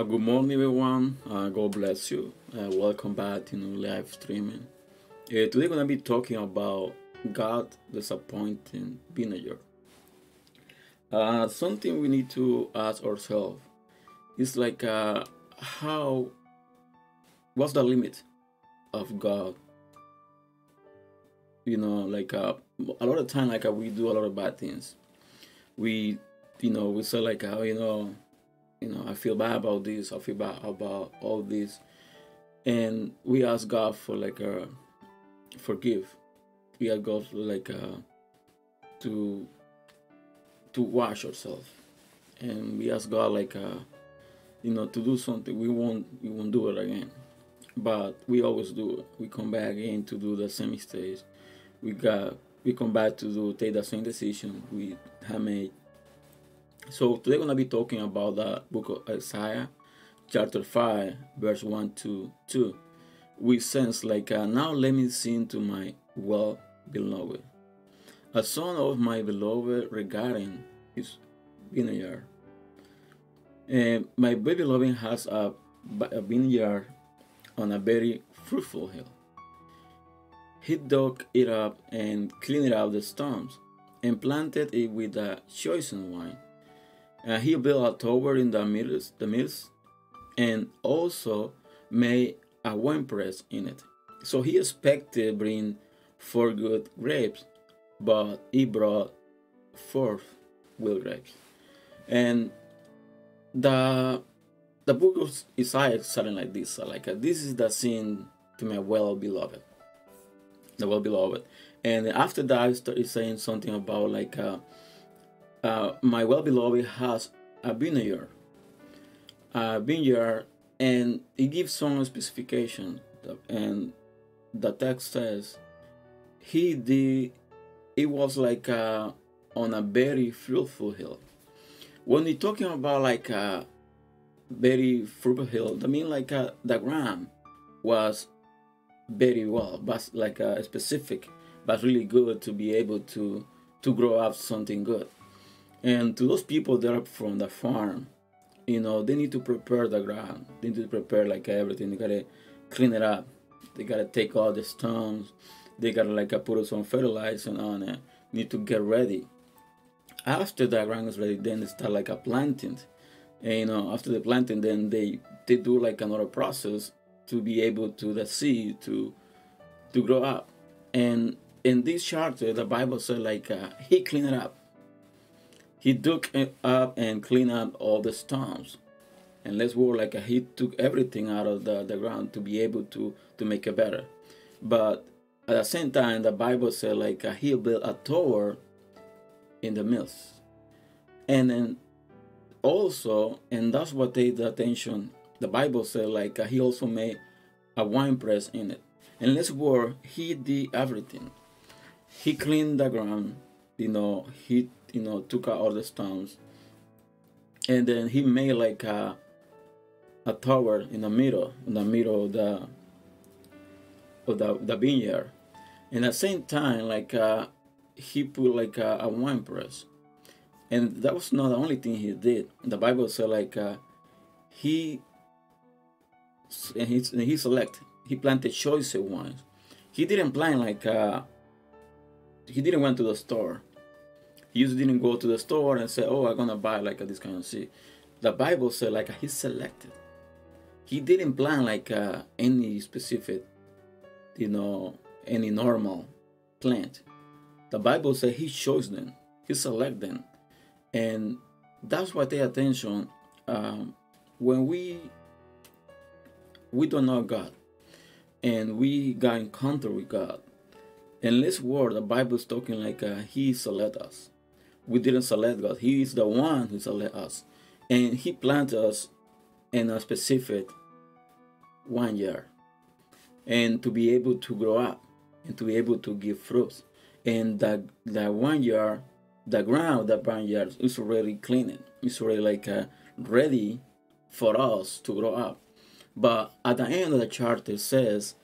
Uh, good morning, everyone. Uh, God bless you. Uh, welcome back to new live streaming. Uh, today, we're gonna be talking about God disappointing vineyard. Uh, something we need to ask ourselves is like, uh, how? What's the limit of God? You know, like a lot of time, like we do a lot of bad things. We, you know, we say like, how you know you know, I feel bad about this. I feel bad about all this, and we ask God for like a forgive. We ask God like a, to to wash ourselves, and we ask God like a, you know, to do something. We won't we won't do it again, but we always do it. We come back again to do the same mistakes. We got we come back to do take the same decision we have made so today we're gonna be talking about the book of Isaiah, chapter five, verse one to two. We sense like uh, now let me sing to my well beloved, a son of my beloved regarding his vineyard. And my beloved has a, a vineyard on a very fruitful hill. He dug it up and cleaned out the stones and planted it with a chosen wine uh, he built a tower in the midst, the and also made a wine press in it. So he expected bring four good grapes, but he brought four wild grapes. And the the book of Isaiah is something like this. like uh, this is the scene to my well beloved, the well beloved. And after that, it's saying something about like. Uh, uh, my well beloved has a vineyard, a vineyard, and it gives some specification. And the text says, he did. It was like uh, on a very fruitful hill. When you're talking about like a very fruitful hill, I mean like uh, the ground was very well, but like a specific, but really good to be able to to grow up something good. And to those people that are from the farm, you know, they need to prepare the ground. They need to prepare like everything. They gotta clean it up. They gotta take all the stones. They gotta like put some fertilizer on it. Need to get ready. After the ground is ready, then they start like a planting. And you know, after the planting, then they they do like another process to be able to the seed to to grow up. And in this chapter, the Bible said like uh, he cleaned it up he it up and cleaned out all the stones. And let's work like he took everything out of the, the ground to be able to, to make it better. But at the same time, the Bible said like he built a tower in the mills. And then also, and that's what take the attention, the Bible said like he also made a wine press in it. And let's work, he did everything. He cleaned the ground, you know, he you know took out all the stones. And then he made like a a tower in the middle in the middle of the of the, the vineyard. And at the same time like uh, he put like a, a, wine press. And that was not the only thing he did. The bible said like uh, he and he, and he select he planted choice wines. He didn't plant like uh, he didn't went to the store he didn't go to the store and say, "Oh, I'm gonna buy like a, this kind of seed." The Bible said like he selected. He didn't plan like uh, any specific, you know, any normal plant. The Bible said he chose them, he selected them, and that's why pay attention um, when we we don't know God and we got encounter with God. In this word, the Bible is talking like uh, He select us we didn't select God. He is the one who selected us. And He planted us in a specific vineyard. And to be able to grow up and to be able to give fruits. And that, that vineyard, the ground that vineyard is already cleaned. It's already like uh, ready for us to grow up. But at the end of the chart, it says,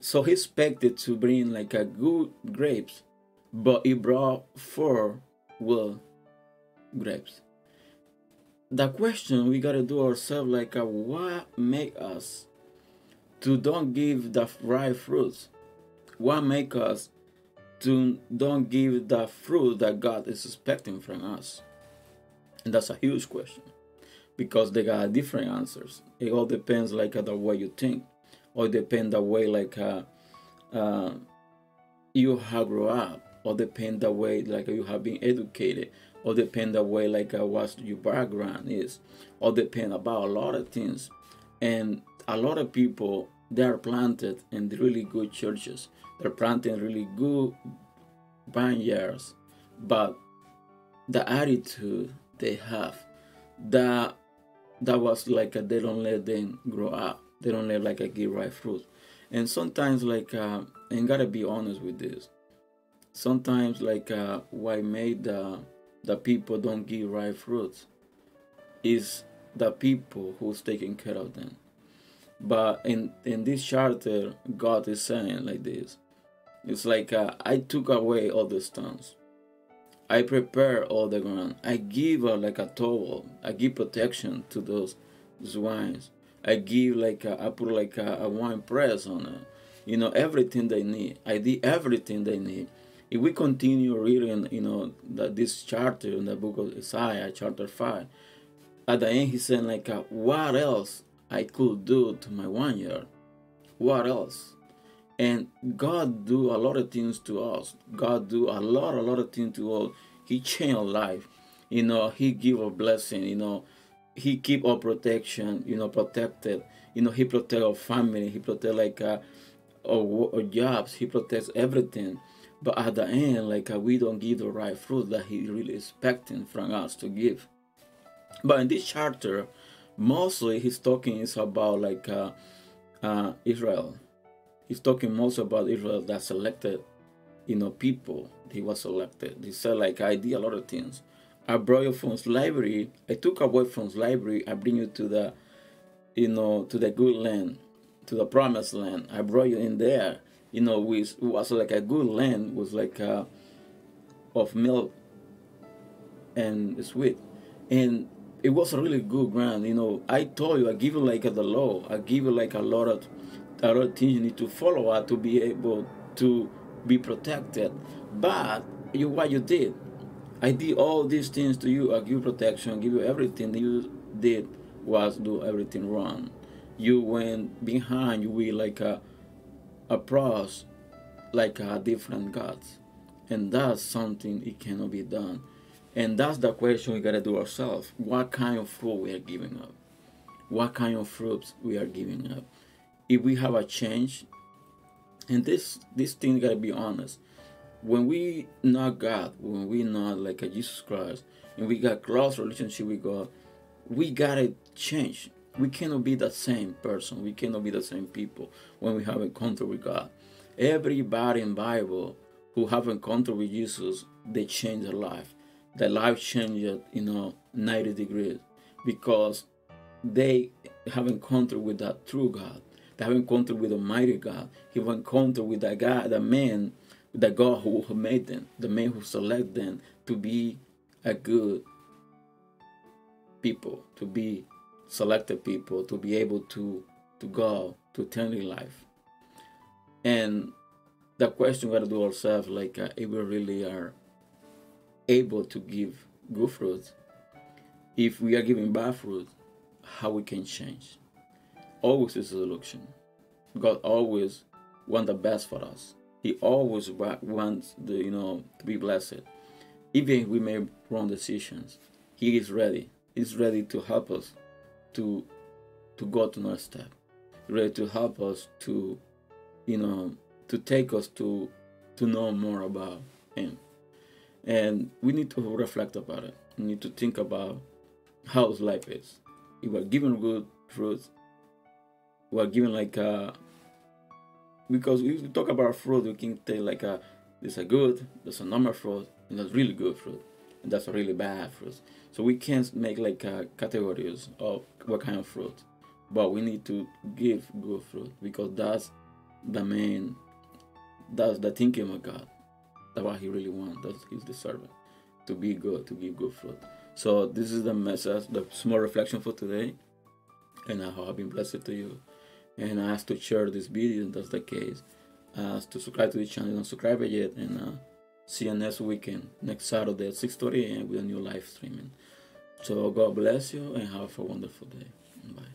so he expected to bring like a good grapes, but he brought four will grapes. the question we gotta do ourselves like uh, what make us to don't give the right fruits? What make us to don't give the fruit that God is expecting from us? And that's a huge question because they got different answers. It all depends like uh, the way you think, or depend the way like uh, uh, you have grown up, or depend the way like you have been educated, or depend the way like uh, what your background is, or depend about a lot of things. And a lot of people they are planted in really good churches. They're planted in really good vineyards, but the attitude they have, that that was like a, they don't let them grow up. They don't let like a give right fruit. And sometimes like uh, and gotta be honest with this. Sometimes like uh, what made the the people don't give right fruits is the people who's taking care of them. But in in this charter, God is saying like this. It's like uh, I took away all the stones. I prepare all the ground. I give uh, like a towel. I give protection to those swines. I give like a, I put like a, a wine press on it. You know everything they need. I did everything they need. If we continue reading, you know, that this chapter in the book of Isaiah, chapter five, at the end he's saying like, uh, what else I could do to my vineyard? What else? and god do a lot of things to us. God do a lot a lot of things to us. He change our life. You know he give a blessing you know. He keep our protection you know protected. You know he protect our family. He protect like uh, our, our jobs. He protects everything but at the end like uh, we don't give the right fruit that he really expecting from us to give but in this chapter mostly he's talking is about like uh, uh, israel he's talking most about Israel that selected, you know, people. He was selected. He said, like, I did a lot of things. I brought you from slavery. I took away from slavery. I bring you to the, you know, to the good land, to the promised land. I brought you in there. You know, which was like a good land, was like a, of milk and sweet. And it was a really good ground. You know, I told you, I give you like the law. I give you like a lot of a lot of things you need to follow up to be able to be protected. But you what you did. I did all these things to you. I give you protection, give you everything. You did was do everything wrong. You went behind. You were like a a pros, like a different gods, and that's something it cannot be done. And that's the question we gotta do ourselves. What kind of fruit we are giving up? What kind of fruits we are giving up? if we have a change and this this thing gotta be honest when we not god when we not like a jesus christ and we got close relationship with god we gotta change we cannot be the same person. We cannot be the same people when we have encounter with god. Everybody in bible who have encounter with jesus they change their life. Their life changed you know 90 degrees because they have encounter with that true god. They have encounter with Almighty God. He have encounter with the God, the man, the God who made them, the man who selected them to be a good people, to be selected people, to be able to to go to eternal life. And the question we got to do ourselves, like uh, if we really are able to give good fruit, if we are giving bad fruit, how we can change always is a solution. God always wants the best for us. He always wants the you know to be blessed. Even if we make wrong decisions, He is ready. He's ready to help us to to go to next step. Ready to help us to you know to take us to to know more about Him. And we need to reflect about it. We need to think about how life is. If we're given good fruits, we are given like a because we talk about fruit, we can tell like a there's a good, there's a normal fruit, and there's really good fruit, that's really bad fruit. So we can't make like uh, categories of what kind of fruit, but we need to give good fruit because that's the main, that's the thinking of God. That's what He really wants. That's His servant to be good, to give good fruit. So this is the message, the small reflection for today, and I hope I've been blessed to you. And I ask to share this video if that's the case. I ask to subscribe to the channel, don't subscribe yet, and uh, see you next weekend, next Saturday at 6:30 a.m. with a new live streaming. So God bless you and have a wonderful day. Bye.